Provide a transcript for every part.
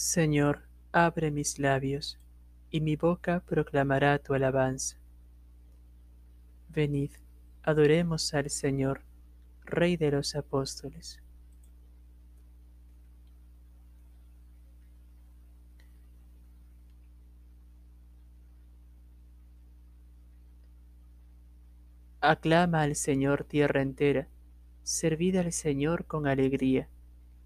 Señor, abre mis labios, y mi boca proclamará tu alabanza. Venid, adoremos al Señor, Rey de los apóstoles. Aclama al Señor tierra entera, servid al Señor con alegría,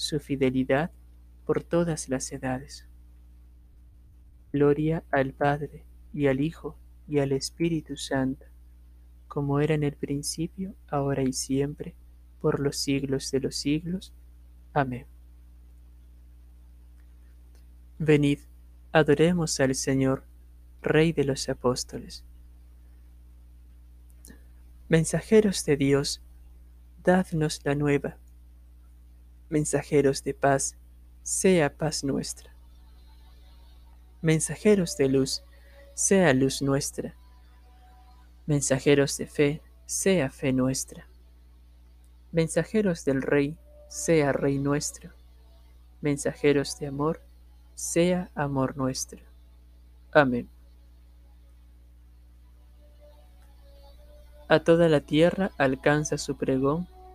su fidelidad por todas las edades. Gloria al Padre, y al Hijo, y al Espíritu Santo, como era en el principio, ahora y siempre, por los siglos de los siglos. Amén. Venid, adoremos al Señor, Rey de los apóstoles. Mensajeros de Dios, dadnos la nueva. Mensajeros de paz, sea paz nuestra. Mensajeros de luz, sea luz nuestra. Mensajeros de fe, sea fe nuestra. Mensajeros del Rey, sea Rey nuestro. Mensajeros de amor, sea amor nuestro. Amén. A toda la tierra alcanza su pregón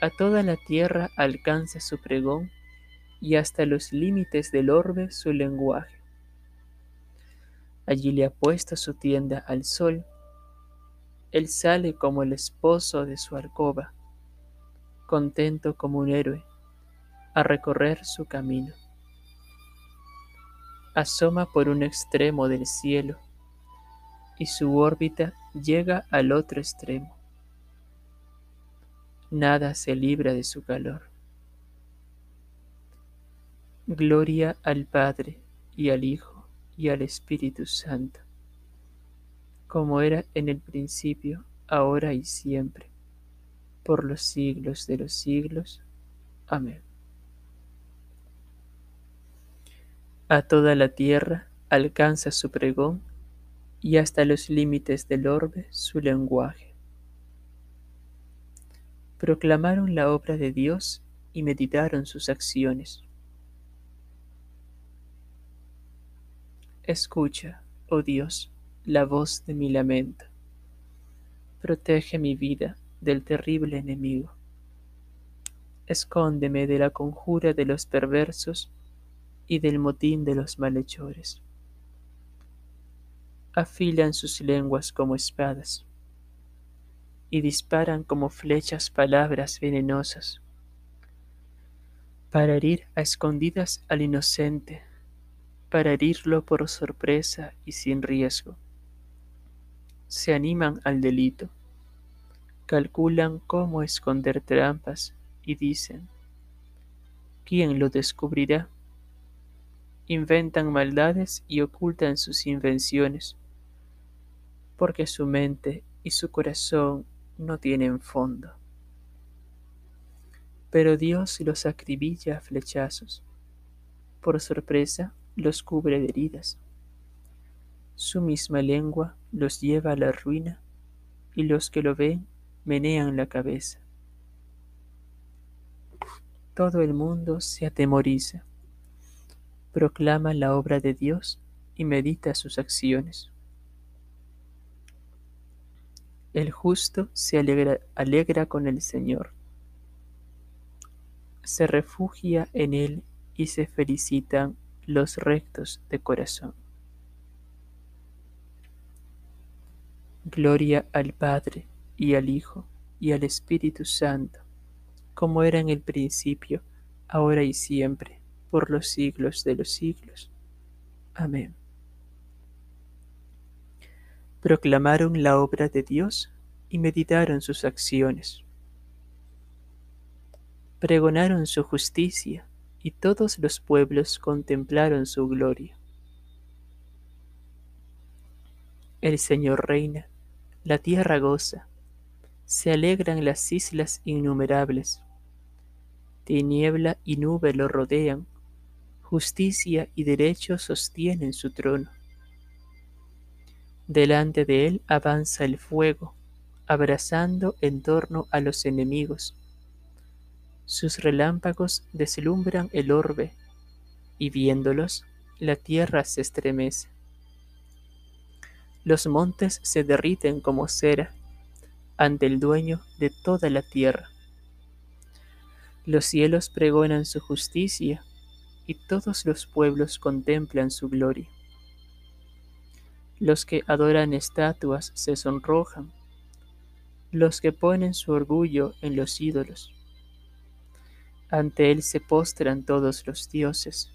a toda la tierra alcanza su pregón y hasta los límites del orbe su lenguaje. Allí le ha puesto su tienda al sol. Él sale como el esposo de su alcoba, contento como un héroe, a recorrer su camino. Asoma por un extremo del cielo y su órbita llega al otro extremo nada se libra de su calor. Gloria al Padre y al Hijo y al Espíritu Santo, como era en el principio, ahora y siempre, por los siglos de los siglos. Amén. A toda la tierra alcanza su pregón y hasta los límites del orbe su lenguaje proclamaron la obra de Dios y meditaron sus acciones. Escucha, oh Dios, la voz de mi lamento. Protege mi vida del terrible enemigo. Escóndeme de la conjura de los perversos y del motín de los malhechores. Afilan sus lenguas como espadas y disparan como flechas palabras venenosas, para herir a escondidas al inocente, para herirlo por sorpresa y sin riesgo. Se animan al delito, calculan cómo esconder trampas y dicen, ¿quién lo descubrirá? Inventan maldades y ocultan sus invenciones, porque su mente y su corazón no tienen fondo. Pero Dios los acribilla a flechazos. Por sorpresa los cubre de heridas. Su misma lengua los lleva a la ruina y los que lo ven menean la cabeza. Todo el mundo se atemoriza, proclama la obra de Dios y medita sus acciones. El justo se alegra, alegra con el Señor, se refugia en Él y se felicitan los rectos de corazón. Gloria al Padre y al Hijo y al Espíritu Santo, como era en el principio, ahora y siempre, por los siglos de los siglos. Amén. Proclamaron la obra de Dios y meditaron sus acciones. Pregonaron su justicia y todos los pueblos contemplaron su gloria. El Señor reina la tierra goza, se alegran las islas innumerables. Tiniebla y nube lo rodean, justicia y derecho sostienen su trono. Delante de él avanza el fuego, abrazando en torno a los enemigos. Sus relámpagos deslumbran el orbe, y viéndolos, la tierra se estremece. Los montes se derriten como cera ante el dueño de toda la tierra. Los cielos pregonan su justicia y todos los pueblos contemplan su gloria. Los que adoran estatuas se sonrojan, los que ponen su orgullo en los ídolos. Ante él se postran todos los dioses.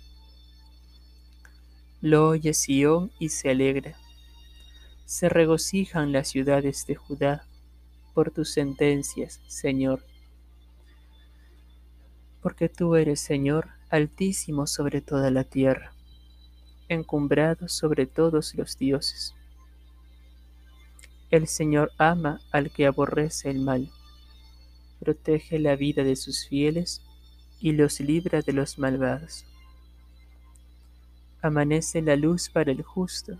Lo oye Sión y se alegra se regocijan las ciudades de Judá por tus sentencias, Señor. Porque tú eres, Señor, altísimo sobre toda la tierra, encumbrado sobre todos los dioses. El Señor ama al que aborrece el mal, protege la vida de sus fieles y los libra de los malvados. Amanece la luz para el justo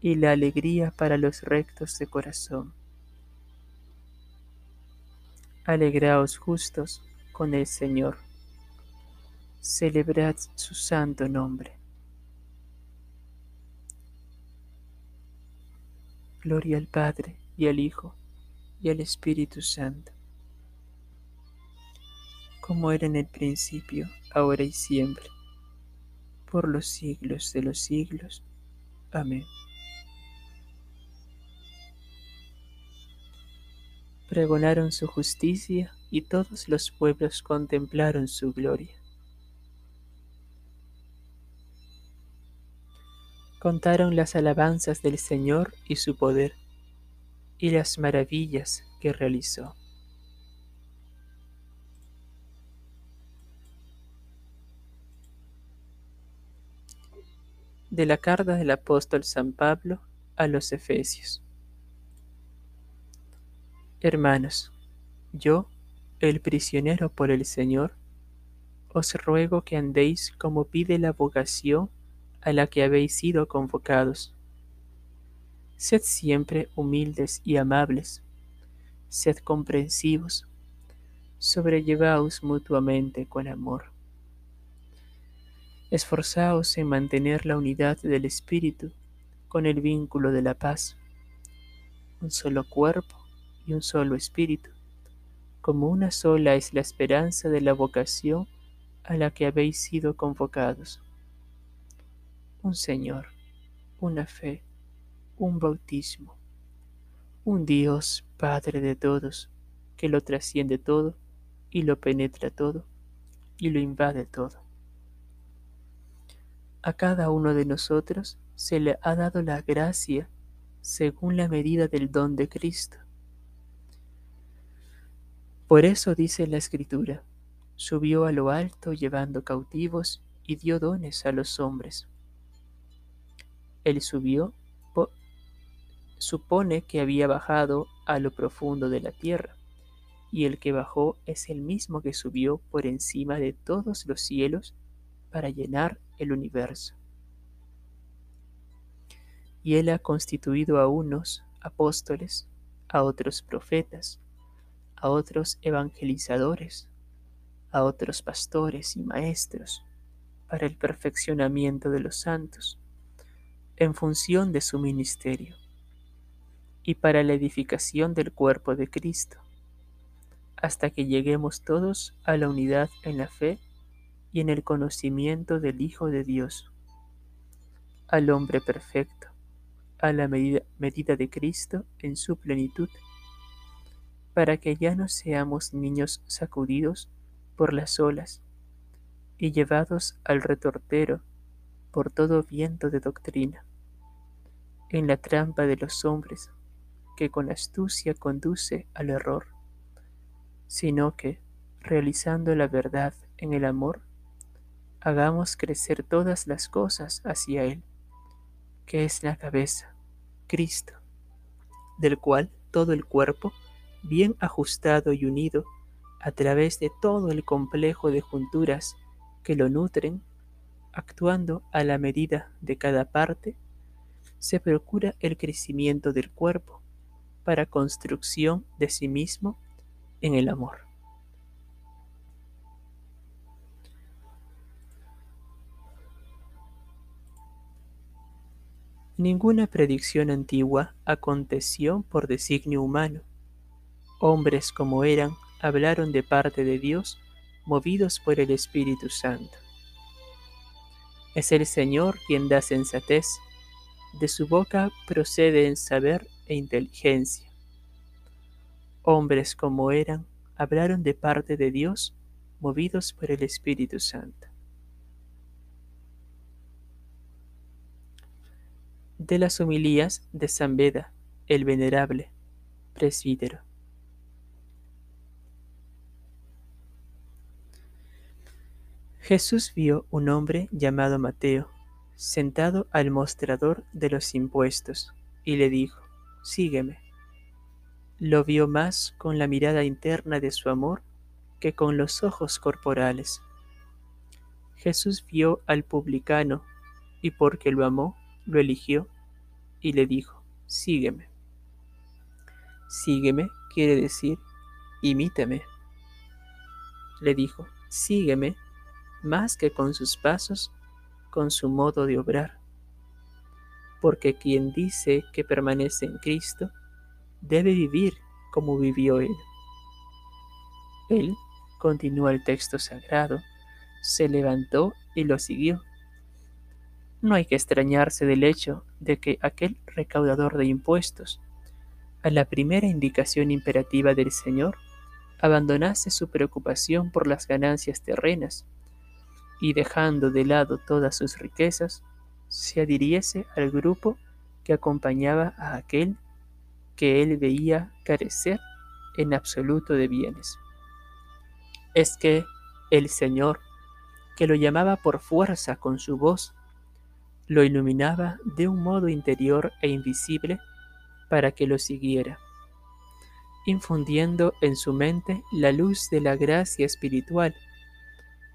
y la alegría para los rectos de corazón. Alegraos justos con el Señor. Celebrad su santo nombre. Gloria al Padre y al Hijo y al Espíritu Santo, como era en el principio, ahora y siempre, por los siglos de los siglos. Amén. pregonaron su justicia y todos los pueblos contemplaron su gloria. Contaron las alabanzas del Señor y su poder y las maravillas que realizó. De la carta del apóstol San Pablo a los Efesios. Hermanos, yo, el prisionero por el Señor, os ruego que andéis como pide la vocación a la que habéis sido convocados. Sed siempre humildes y amables, sed comprensivos, sobrellevaos mutuamente con amor. Esforzaos en mantener la unidad del Espíritu con el vínculo de la paz, un solo cuerpo y un solo espíritu, como una sola es la esperanza de la vocación a la que habéis sido convocados. Un Señor, una fe, un bautismo, un Dios Padre de todos, que lo trasciende todo y lo penetra todo y lo invade todo. A cada uno de nosotros se le ha dado la gracia según la medida del don de Cristo por eso dice la Escritura, subió a lo alto llevando cautivos y dio dones a los hombres. Él subió, supone que había bajado a lo profundo de la tierra, y el que bajó es el mismo que subió por encima de todos los cielos para llenar el universo. Y él ha constituido a unos apóstoles, a otros profetas, a otros evangelizadores, a otros pastores y maestros, para el perfeccionamiento de los santos, en función de su ministerio, y para la edificación del cuerpo de Cristo, hasta que lleguemos todos a la unidad en la fe y en el conocimiento del Hijo de Dios, al hombre perfecto, a la medida, de Cristo en su plenitud, para que ya no seamos niños sacudidos por las olas y llevados al retortero por todo viento de doctrina, en la trampa de los hombres que con astucia conduce al error, sino que, realizando la verdad en el amor, hagamos crecer todas las cosas hacia Él, que es la cabeza, Cristo, del cual todo el cuerpo, bien ajustado y unido, a través de todo el complejo de junturas que lo nutren, actuando a la medida de cada parte, se procura el crecimiento del cuerpo para construcción de sí mismo en el amor. Ninguna predicción antigua aconteció por designio humano. Hombres como eran hablaron de parte de Dios movidos por el Espíritu Santo. Es el Señor quien da sensatez, de su boca procede en saber e inteligencia. Hombres como eran hablaron de parte de Dios movidos por el Espíritu Santo. de las homilías de San Beda, el venerable presbítero. Jesús vio un hombre llamado Mateo, sentado al mostrador de los impuestos, y le dijo, Sígueme. Lo vio más con la mirada interna de su amor que con los ojos corporales. Jesús vio al publicano, y porque lo amó, lo eligió y le dijo, sígueme. Sígueme quiere decir, imítame. Le dijo, sígueme más que con sus pasos, con su modo de obrar. Porque quien dice que permanece en Cristo, debe vivir como vivió Él. Él, continúa el texto sagrado, se levantó y lo siguió no hay que extrañarse del hecho de que aquel recaudador de impuestos, a la primera indicación imperativa del Señor, abandonase su preocupación por las ganancias terrenas y dejando de lado todas sus riquezas, se adhiriese al grupo que acompañaba a aquel que él veía carecer en absoluto de bienes. Es que el Señor, que lo llamaba por fuerza con su voz lo iluminaba de un modo interior e invisible para que lo siguiera, infundiendo en su mente la luz de la gracia espiritual,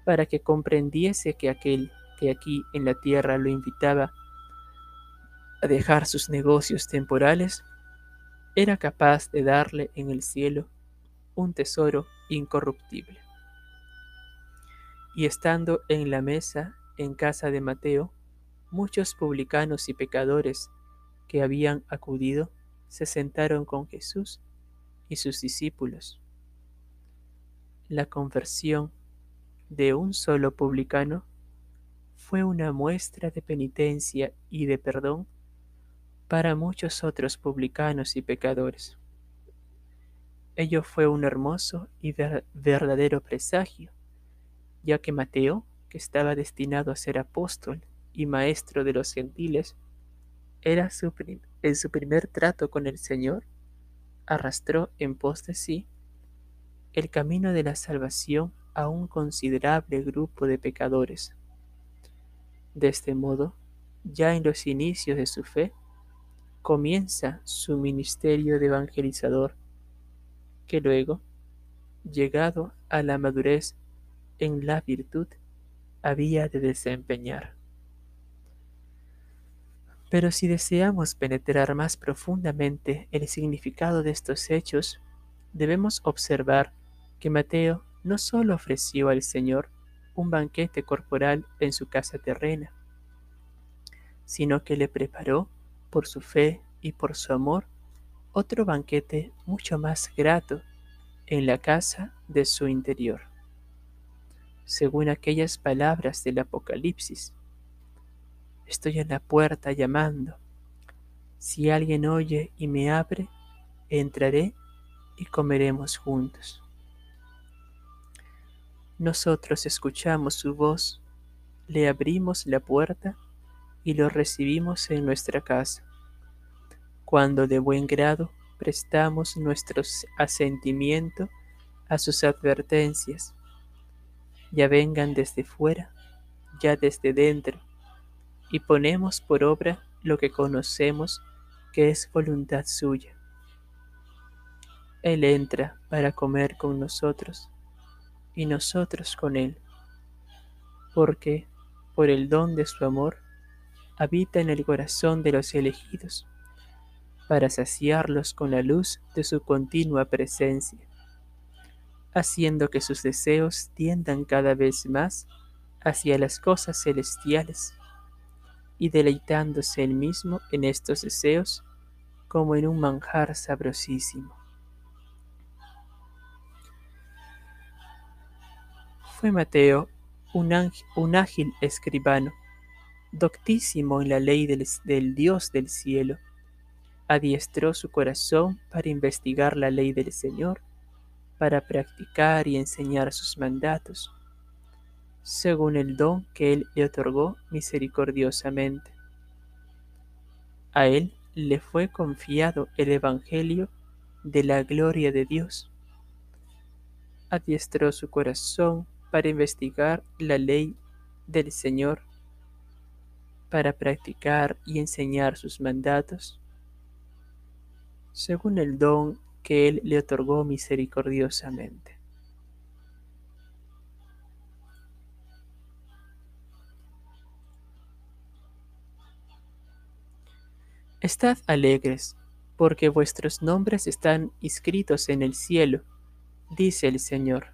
para que comprendiese que aquel que aquí en la tierra lo invitaba a dejar sus negocios temporales, era capaz de darle en el cielo un tesoro incorruptible. Y estando en la mesa en casa de Mateo, muchos publicanos y pecadores que habían acudido se sentaron con Jesús y sus discípulos. La conversión de un solo publicano fue una muestra de penitencia y de perdón para muchos otros publicanos y pecadores. Ello fue un hermoso y verdadero presagio, ya que Mateo, que estaba destinado a ser apóstol, y maestro de los gentiles, era su en su primer trato con el Señor, arrastró en pos de sí el camino de la salvación a un considerable grupo de pecadores. De este modo, ya en los inicios de su fe, comienza su ministerio de evangelizador, que luego, llegado a la madurez en la virtud, había de desempeñar. Pero si deseamos penetrar más profundamente el significado de estos hechos, debemos observar que Mateo no solo ofreció al Señor un banquete corporal en su casa terrena, sino que le preparó, por su fe y por su amor, otro banquete mucho más grato en la casa de su interior. Según aquellas palabras del Apocalipsis, Estoy en la puerta llamando. Si alguien oye y me abre, entraré y comeremos juntos. Nosotros escuchamos su voz, le abrimos la puerta y lo recibimos en nuestra casa. Cuando de buen grado prestamos nuestro asentimiento a sus advertencias, ya vengan desde fuera, ya desde dentro, y ponemos por obra lo que conocemos que es voluntad suya. Él entra para comer con nosotros y nosotros con Él, porque por el don de su amor habita en el corazón de los elegidos, para saciarlos con la luz de su continua presencia, haciendo que sus deseos tiendan cada vez más hacia las cosas celestiales y deleitándose él mismo en estos deseos como en un manjar sabrosísimo. Fue Mateo un, ágil escribano, doctísimo en la ley del, Dios del cielo. Adiestró su corazón para investigar la ley del Señor, para practicar y enseñar sus mandatos, según el don que Él le otorgó misericordiosamente. A Él le fue confiado el Evangelio de la gloria de Dios. Adiestró su corazón para investigar la ley del Señor, para practicar y enseñar sus mandatos, según el don que Él le otorgó misericordiosamente. Estad alegres, porque vuestros nombres están inscritos en el cielo, dice el Señor.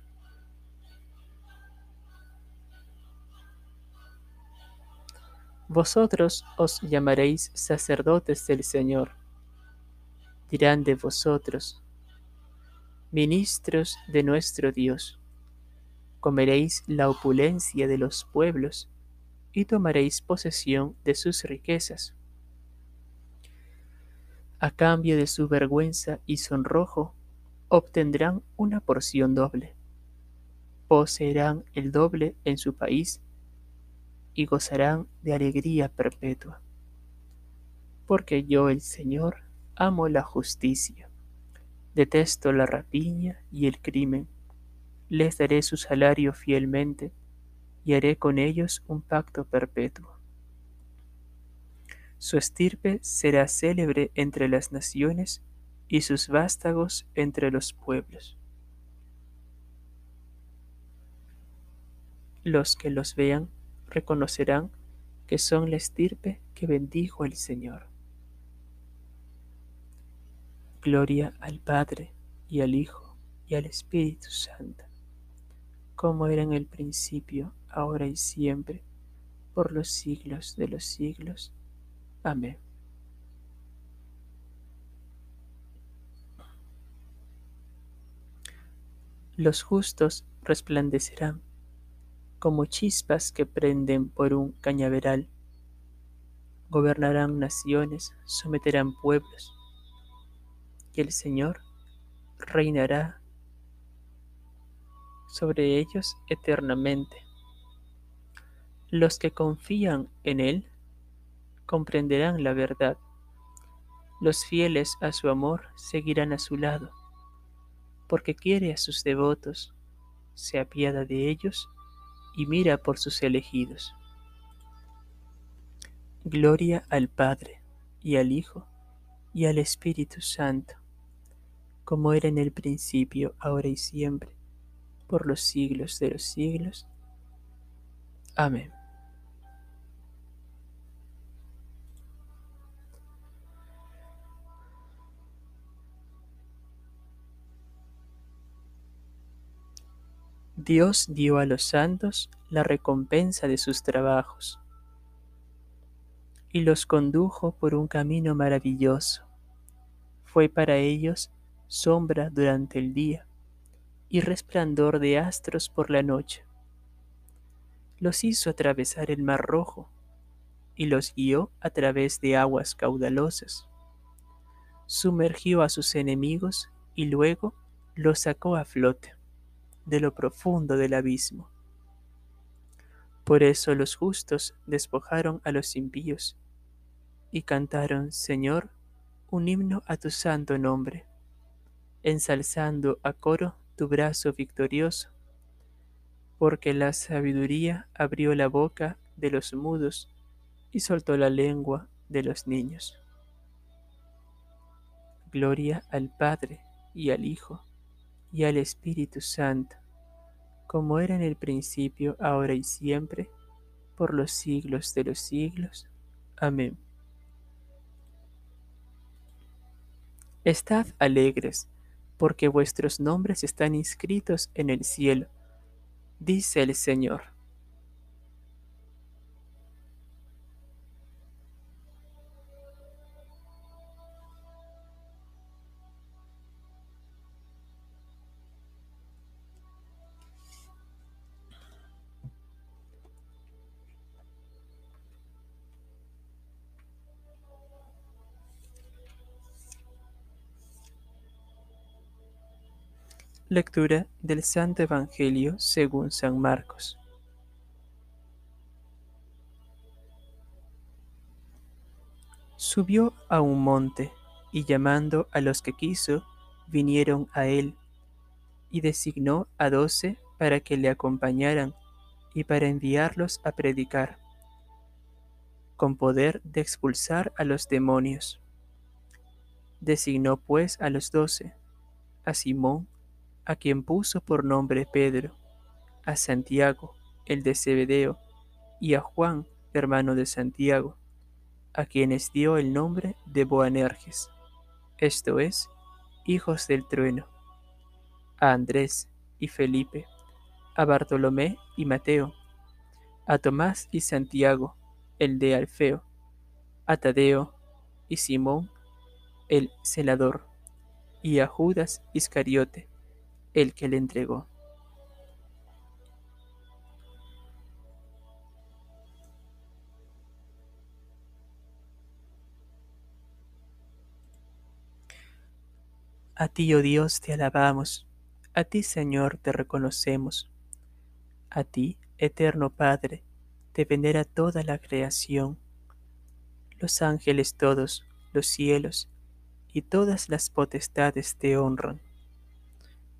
Vosotros os llamaréis sacerdotes del Señor. Dirán de vosotros, ministros de nuestro Dios. Comeréis la opulencia de los pueblos y tomaréis posesión de sus riquezas. A cambio de su vergüenza y sonrojo, obtendrán una porción doble. Poseerán el doble en su país y gozarán de alegría perpetua. Porque yo, el Señor, amo la justicia, detesto la rapiña y el crimen. Les daré su salario fielmente y haré con ellos un pacto perpetuo. Su estirpe será célebre entre las naciones y sus vástagos entre los pueblos. Los que los vean reconocerán que son la estirpe que bendijo el Señor. Gloria al Padre y al Hijo y al Espíritu Santo, como era en el principio, ahora y siempre, por los siglos de los siglos. Amén. Los justos resplandecerán como chispas que prenden por un cañaveral. Gobernarán naciones, someterán pueblos, y el Señor reinará sobre ellos eternamente. Los que confían en Él comprenderán la verdad. Los fieles a su amor seguirán a su lado, porque quiere a sus devotos, se apiada de ellos y mira por sus elegidos. Gloria al Padre, y al Hijo, y al Espíritu Santo, como era en el principio, ahora y siempre, por los siglos de los siglos. Amén. Dios dio a los santos la recompensa de sus trabajos y los condujo por un camino maravilloso. Fue para ellos sombra durante el día y resplandor de astros por la noche. Los hizo atravesar el mar rojo y los guió a través de aguas caudalosas. sumergió a sus enemigos y luego los sacó a flote de lo profundo del abismo. Por eso los justos despojaron a los impíos y cantaron, Señor, un himno a tu santo nombre, ensalzando a coro tu brazo victorioso, porque la sabiduría abrió la boca de los mudos y soltó la lengua de los niños. Gloria al Padre y al Hijo y al Espíritu Santo, como era en el principio, ahora y siempre, por los siglos de los siglos. Amén. Estad alegres, porque vuestros nombres están inscritos en el cielo, dice el Señor. Lectura del Santo Evangelio según San Marcos. Subió a un monte y llamando a los que quiso, vinieron a él, y designó a doce para que le acompañaran y para enviarlos a predicar, con poder de expulsar a los demonios. Designó pues a los doce, a Simón, a quien puso por nombre Pedro, a Santiago, el de Zebedeo, y a Juan, hermano de Santiago, a quienes dio el nombre de Boanerges, esto es, hijos del trueno, a Andrés y Felipe, a Bartolomé y Mateo, a Tomás y Santiago, el de Alfeo, a Tadeo y Simón, el celador, y a Judas Iscariote, el que le entregó. A ti, oh Dios, te alabamos, a ti, Señor, te reconocemos, a ti, eterno Padre, te venera toda la creación, los ángeles todos, los cielos y todas las potestades te honran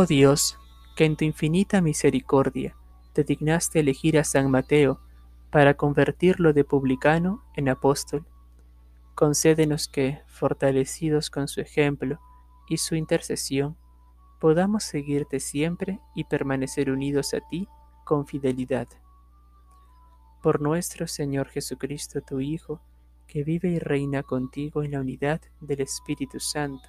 Oh Dios, que en tu infinita misericordia te dignaste elegir a San Mateo para convertirlo de publicano en apóstol, concédenos que, fortalecidos con su ejemplo y su intercesión, podamos seguirte siempre y permanecer unidos a ti con fidelidad. Por nuestro Señor Jesucristo, tu Hijo, que vive y reina contigo en la unidad del Espíritu Santo,